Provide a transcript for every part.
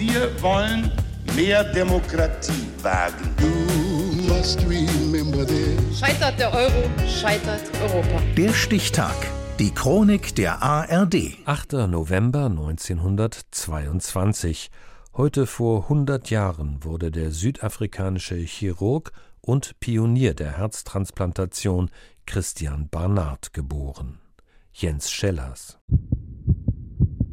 Wir wollen mehr Demokratie wagen. Scheitert der Euro, scheitert Europa. Der Stichtag. Die Chronik der ARD. 8. November 1922. Heute vor 100 Jahren wurde der südafrikanische Chirurg und Pionier der Herztransplantation Christian Barnard geboren. Jens Schellers.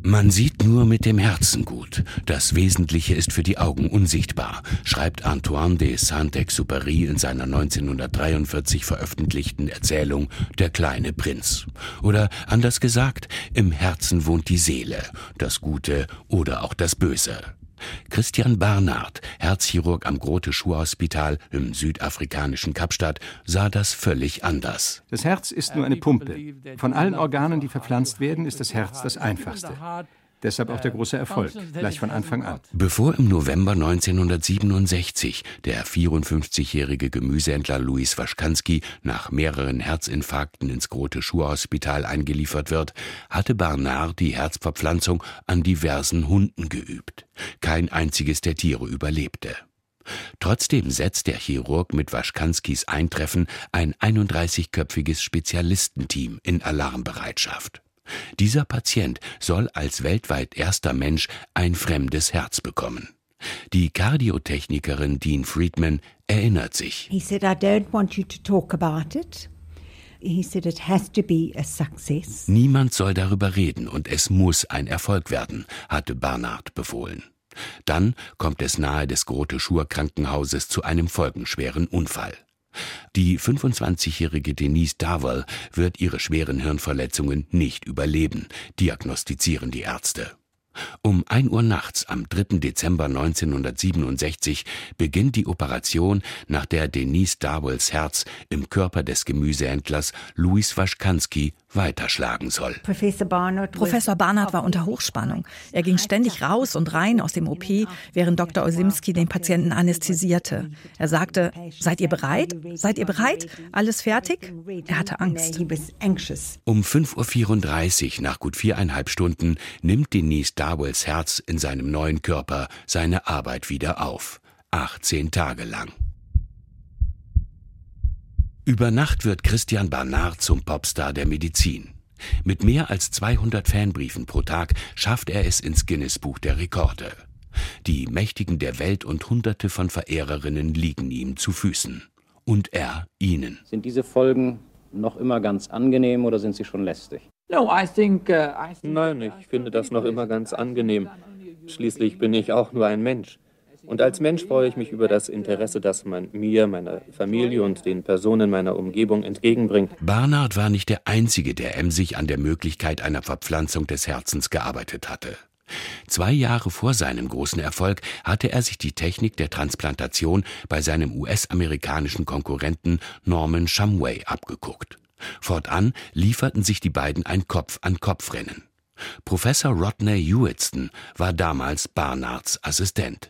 Man sieht nur mit dem Herzen gut. Das Wesentliche ist für die Augen unsichtbar, schreibt Antoine de Saint-Exupéry in seiner 1943 veröffentlichten Erzählung Der kleine Prinz. Oder anders gesagt, im Herzen wohnt die Seele, das Gute oder auch das Böse. Christian Barnard, Herzchirurg am Grote Schuh-Hospital im südafrikanischen Kapstadt, sah das völlig anders. Das Herz ist nur eine Pumpe. Von allen Organen, die verpflanzt werden, ist das Herz das einfachste. Deshalb auch der große Erfolg, gleich von Anfang an. Bevor im November 1967 der 54-jährige Gemüsehändler Louis Waschkanski nach mehreren Herzinfarkten ins Grote Schur-Hospital eingeliefert wird, hatte Barnard die Herzverpflanzung an diversen Hunden geübt. Kein einziges der Tiere überlebte. Trotzdem setzt der Chirurg mit Waschkanskis Eintreffen ein 31-köpfiges Spezialistenteam in Alarmbereitschaft. Dieser Patient soll als weltweit erster Mensch ein fremdes Herz bekommen. Die Kardiotechnikerin Dean Friedman erinnert sich. He said, I don't want you to talk about it. Niemand soll darüber reden und es muss ein Erfolg werden, hatte Barnard befohlen. Dann kommt es nahe des Grote Schur Krankenhauses zu einem folgenschweren Unfall. Die 25-jährige Denise Darwell wird ihre schweren Hirnverletzungen nicht überleben, diagnostizieren die Ärzte. Um 1 Uhr nachts am 3. Dezember 1967 beginnt die Operation, nach der Denise Darwells Herz im Körper des Gemüsehändlers Louis Waschkanski weiterschlagen soll. Professor Barnard, war unter Hochspannung. Er ging ständig raus und rein aus dem OP, während Dr. Osimski den Patienten anästhesierte. Er sagte, seid ihr bereit? Seid ihr bereit? Alles fertig? Er hatte Angst. Um 5.34 Uhr, nach gut viereinhalb Stunden, nimmt Denise Darwells Herz in seinem neuen Körper seine Arbeit wieder auf. 18 Tage lang. Über Nacht wird Christian Barnard zum Popstar der Medizin. Mit mehr als 200 Fanbriefen pro Tag schafft er es ins Guinness-Buch der Rekorde. Die Mächtigen der Welt und Hunderte von Verehrerinnen liegen ihm zu Füßen. Und er ihnen. Sind diese Folgen noch immer ganz angenehm oder sind sie schon lästig? Uh, Nein, ich finde das noch immer ganz angenehm. Schließlich bin ich auch nur ein Mensch. Und als Mensch freue ich mich über das Interesse, das man mir, meiner Familie und den Personen meiner Umgebung entgegenbringt. Barnard war nicht der Einzige, der emsig an der Möglichkeit einer Verpflanzung des Herzens gearbeitet hatte. Zwei Jahre vor seinem großen Erfolg hatte er sich die Technik der Transplantation bei seinem US-amerikanischen Konkurrenten Norman Shumway abgeguckt. Fortan lieferten sich die beiden ein Kopf-an-Kopf-Rennen. Professor Rodney Hewitson war damals Barnards Assistent.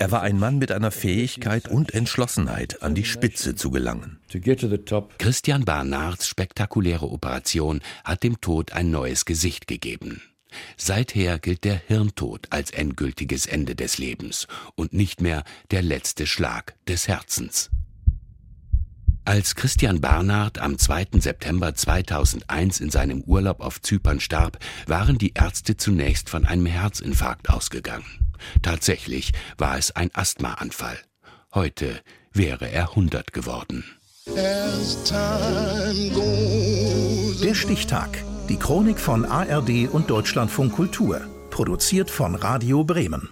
Er war ein Mann mit einer Fähigkeit und Entschlossenheit, an die Spitze zu gelangen. Christian Barnards spektakuläre Operation hat dem Tod ein neues Gesicht gegeben. Seither gilt der Hirntod als endgültiges Ende des Lebens und nicht mehr der letzte Schlag des Herzens. Als Christian Barnard am 2. September 2001 in seinem Urlaub auf Zypern starb, waren die Ärzte zunächst von einem Herzinfarkt ausgegangen. Tatsächlich war es ein Asthmaanfall. Heute wäre er 100 geworden. Der Stichtag. Die Chronik von ARD und Deutschlandfunk Kultur. Produziert von Radio Bremen.